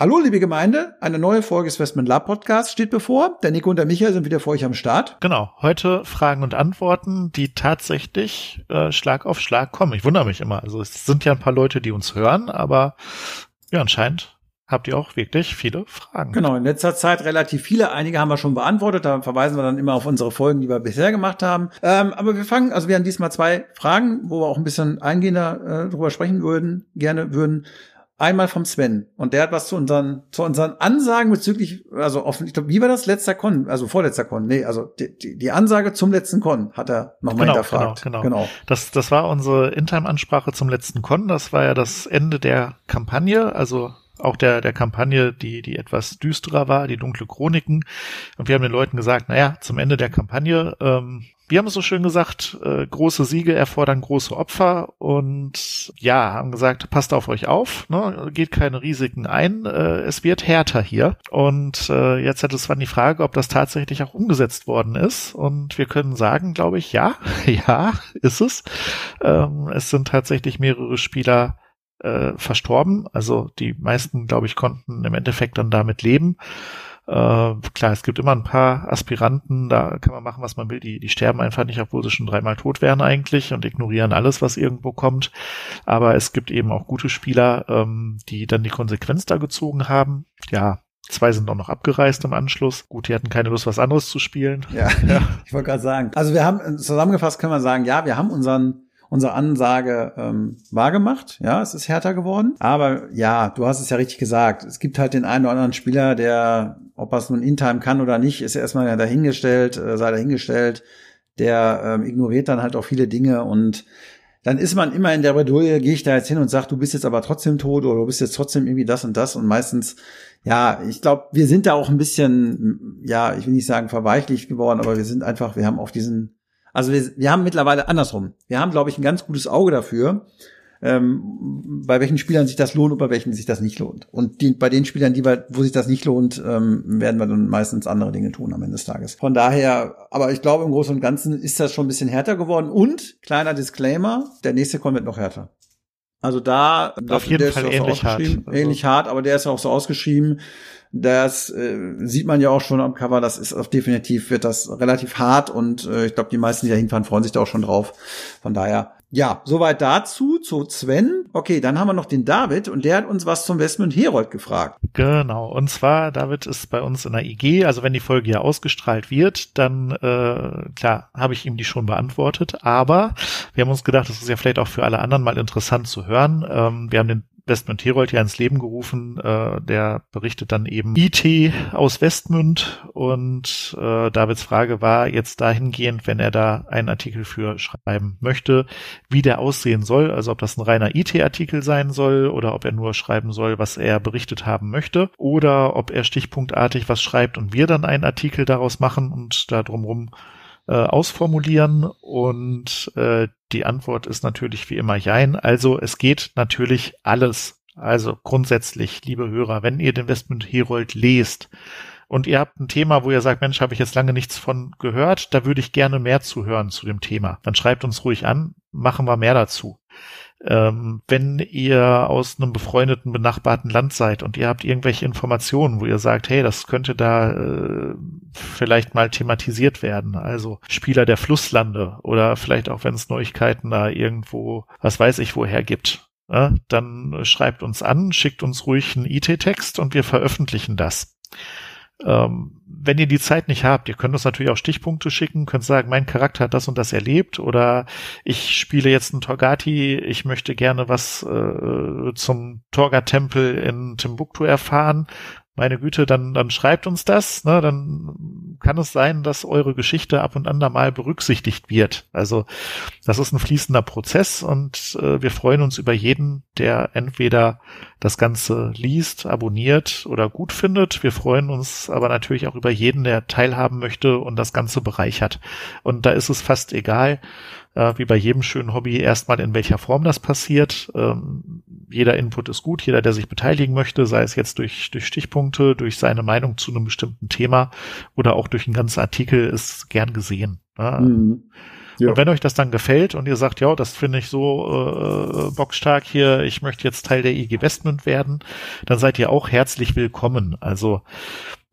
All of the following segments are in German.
Hallo, liebe Gemeinde. Eine neue Folge des Westman Lab Podcast steht bevor. Der Nico und der Michael sind wieder für euch am Start. Genau. Heute Fragen und Antworten, die tatsächlich äh, Schlag auf Schlag kommen. Ich wundere mich immer. Also es sind ja ein paar Leute, die uns hören, aber ja, anscheinend habt ihr auch wirklich viele Fragen. Genau, in letzter Zeit relativ viele. Einige haben wir schon beantwortet. Da verweisen wir dann immer auf unsere Folgen, die wir bisher gemacht haben. Ähm, aber wir fangen, also wir haben diesmal zwei Fragen, wo wir auch ein bisschen eingehender äh, drüber sprechen würden, gerne würden. Einmal vom Sven. Und der hat was zu unseren, zu unseren Ansagen bezüglich, also offen, ich glaube, wie war das? Letzter Con, also vorletzter Con. Nee, also die, die, die Ansage zum letzten Con hat er nochmal genau, hinterfragt. Genau, genau. genau. Das, das war unsere Intime-Ansprache zum letzten Con. Das war ja das Ende der Kampagne, also auch der, der Kampagne, die, die etwas düsterer war, die dunkle Chroniken. Und wir haben den Leuten gesagt, naja, zum Ende der Kampagne ähm, wir haben es so schön gesagt, äh, große Siege erfordern große Opfer und ja, haben gesagt, passt auf euch auf, ne, geht keine Risiken ein, äh, es wird härter hier. Und äh, jetzt hat es zwar die Frage, ob das tatsächlich auch umgesetzt worden ist und wir können sagen, glaube ich, ja, ja, ist es. Ähm, es sind tatsächlich mehrere Spieler äh, verstorben, also die meisten, glaube ich, konnten im Endeffekt dann damit leben. Äh, klar, es gibt immer ein paar Aspiranten, da kann man machen, was man will. Die, die sterben einfach nicht, obwohl sie schon dreimal tot wären eigentlich und ignorieren alles, was irgendwo kommt. Aber es gibt eben auch gute Spieler, ähm, die dann die Konsequenz da gezogen haben. Ja, Zwei sind auch noch abgereist im Anschluss. Gut, die hatten keine Lust, was anderes zu spielen. Ja, ja. ich wollte gerade sagen. Also wir haben, zusammengefasst können wir sagen, ja, wir haben unseren unsere Ansage ähm, wahrgemacht. Ja, es ist härter geworden. Aber ja, du hast es ja richtig gesagt. Es gibt halt den einen oder anderen Spieler, der, ob er es nun in-time kann oder nicht, ist ja erstmal dahingestellt, äh, sei dahingestellt. Der ähm, ignoriert dann halt auch viele Dinge und dann ist man immer in der Bredouille, gehe ich da jetzt hin und sag, du bist jetzt aber trotzdem tot oder du bist jetzt trotzdem irgendwie das und das und meistens, ja, ich glaube, wir sind da auch ein bisschen, ja, ich will nicht sagen verweichlicht geworden, aber wir sind einfach, wir haben auf diesen also wir, wir haben mittlerweile andersrum. Wir haben, glaube ich, ein ganz gutes Auge dafür, ähm, bei welchen Spielern sich das lohnt und bei welchen sich das nicht lohnt. Und die, bei den Spielern, die wir, wo sich das nicht lohnt, ähm, werden wir dann meistens andere Dinge tun am Ende des Tages. Von daher, aber ich glaube, im Großen und Ganzen ist das schon ein bisschen härter geworden. Und, kleiner Disclaimer, der nächste kommt noch härter. Also da, auf jeden Fall ähnlich hart. Also ähnlich hart, aber der ist ja auch so ausgeschrieben. Das äh, sieht man ja auch schon am Cover. Das ist auf definitiv wird das relativ hart und äh, ich glaube, die meisten, die da hinfahren, freuen sich da auch schon drauf. Von daher, ja, soweit dazu, zu Sven. Okay, dann haben wir noch den David und der hat uns was zum Westmund Herold gefragt. Genau, und zwar, David ist bei uns in der IG, also wenn die Folge ja ausgestrahlt wird, dann, äh, klar, habe ich ihm die schon beantwortet, aber wir haben uns gedacht, das ist ja vielleicht auch für alle anderen mal interessant zu hören. Ähm, wir haben den Westmund Herold ja ins Leben gerufen. Äh, der berichtet dann eben IT aus Westmund und äh, Davids Frage war jetzt dahingehend, wenn er da einen Artikel für schreiben möchte, wie der aussehen soll, also ob das ein reiner IT-Artikel sein soll oder ob er nur schreiben soll, was er berichtet haben möchte oder ob er stichpunktartig was schreibt und wir dann einen Artikel daraus machen und da drumrum äh, ausformulieren und äh, die Antwort ist natürlich wie immer Jein. Also es geht natürlich alles. Also grundsätzlich, liebe Hörer, wenn ihr den Westmund Herold lest und ihr habt ein Thema, wo ihr sagt, Mensch, habe ich jetzt lange nichts von gehört, da würde ich gerne mehr zuhören zu dem Thema. Dann schreibt uns ruhig an, machen wir mehr dazu. Ähm, wenn ihr aus einem befreundeten, benachbarten Land seid und ihr habt irgendwelche Informationen, wo ihr sagt, hey, das könnte da äh, vielleicht mal thematisiert werden, also Spieler der Flusslande oder vielleicht auch, wenn es Neuigkeiten da irgendwo, was weiß ich, woher gibt, ja, dann schreibt uns an, schickt uns ruhig einen IT-Text und wir veröffentlichen das. Ähm, wenn ihr die Zeit nicht habt, ihr könnt uns natürlich auch Stichpunkte schicken, könnt sagen, mein Charakter hat das und das erlebt oder ich spiele jetzt einen Torgati, ich möchte gerne was äh, zum Torga-Tempel in Timbuktu erfahren. Meine Güte, dann, dann schreibt uns das, ne, dann kann es sein, dass eure Geschichte ab und an da mal berücksichtigt wird. Also das ist ein fließender Prozess und äh, wir freuen uns über jeden, der entweder das Ganze liest, abonniert oder gut findet. Wir freuen uns aber natürlich auch über jeden, der teilhaben möchte und das Ganze bereichert. Und da ist es fast egal, äh, wie bei jedem schönen Hobby, erstmal in welcher Form das passiert. Ähm, jeder Input ist gut, jeder, der sich beteiligen möchte, sei es jetzt durch, durch Stichpunkte, durch seine Meinung zu einem bestimmten Thema oder auch durch einen ganzen Artikel, ist gern gesehen. Ne? Mhm. Ja. Und wenn euch das dann gefällt und ihr sagt, ja, das finde ich so äh, bockstark hier, ich möchte jetzt Teil der IG Westment werden, dann seid ihr auch herzlich willkommen. Also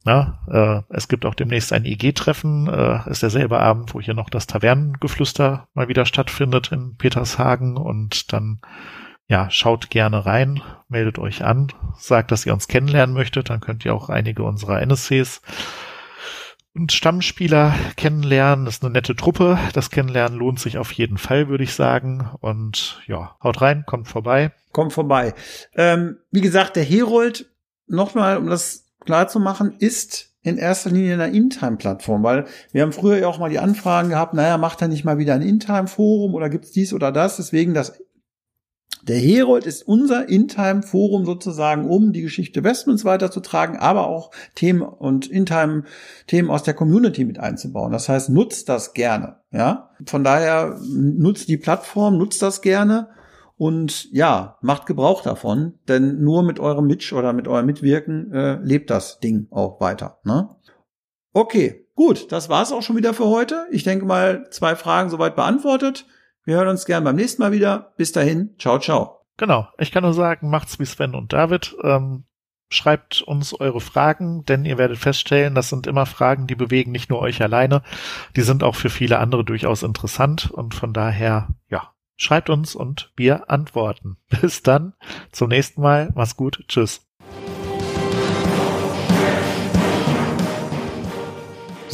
na, äh, es gibt auch demnächst ein EG-Treffen, äh, ist derselbe Abend, wo hier noch das Tavernengeflüster mal wieder stattfindet in Petershagen und dann ja, schaut gerne rein, meldet euch an, sagt, dass ihr uns kennenlernen möchtet, dann könnt ihr auch einige unserer NSCs und Stammspieler kennenlernen. Das ist eine nette Truppe. Das Kennenlernen lohnt sich auf jeden Fall, würde ich sagen. Und ja, haut rein, kommt vorbei. Kommt vorbei. Ähm, wie gesagt, der Herold, nochmal, um das klar zu machen, ist in erster Linie eine InTime-Plattform, weil wir haben früher ja auch mal die Anfragen gehabt, naja, macht er nicht mal wieder ein InTime-Forum oder gibt's dies oder das? Deswegen das der Herold ist unser In-Time-Forum sozusagen, um die Geschichte Westmans weiterzutragen, aber auch Themen und In-Time-Themen aus der Community mit einzubauen. Das heißt, nutzt das gerne, ja. Von daher nutzt die Plattform, nutzt das gerne und ja, macht Gebrauch davon, denn nur mit eurem Mitch oder mit eurem Mitwirken äh, lebt das Ding auch weiter. Ne? Okay, gut, das war's auch schon wieder für heute. Ich denke mal, zwei Fragen soweit beantwortet. Wir hören uns gern beim nächsten Mal wieder. Bis dahin, ciao, ciao. Genau, ich kann nur sagen, macht's wie Sven und David. Ähm, schreibt uns eure Fragen, denn ihr werdet feststellen, das sind immer Fragen, die bewegen nicht nur euch alleine, die sind auch für viele andere durchaus interessant und von daher, ja, Schreibt uns und wir antworten. Bis dann, zum nächsten Mal. Mach's gut. Tschüss.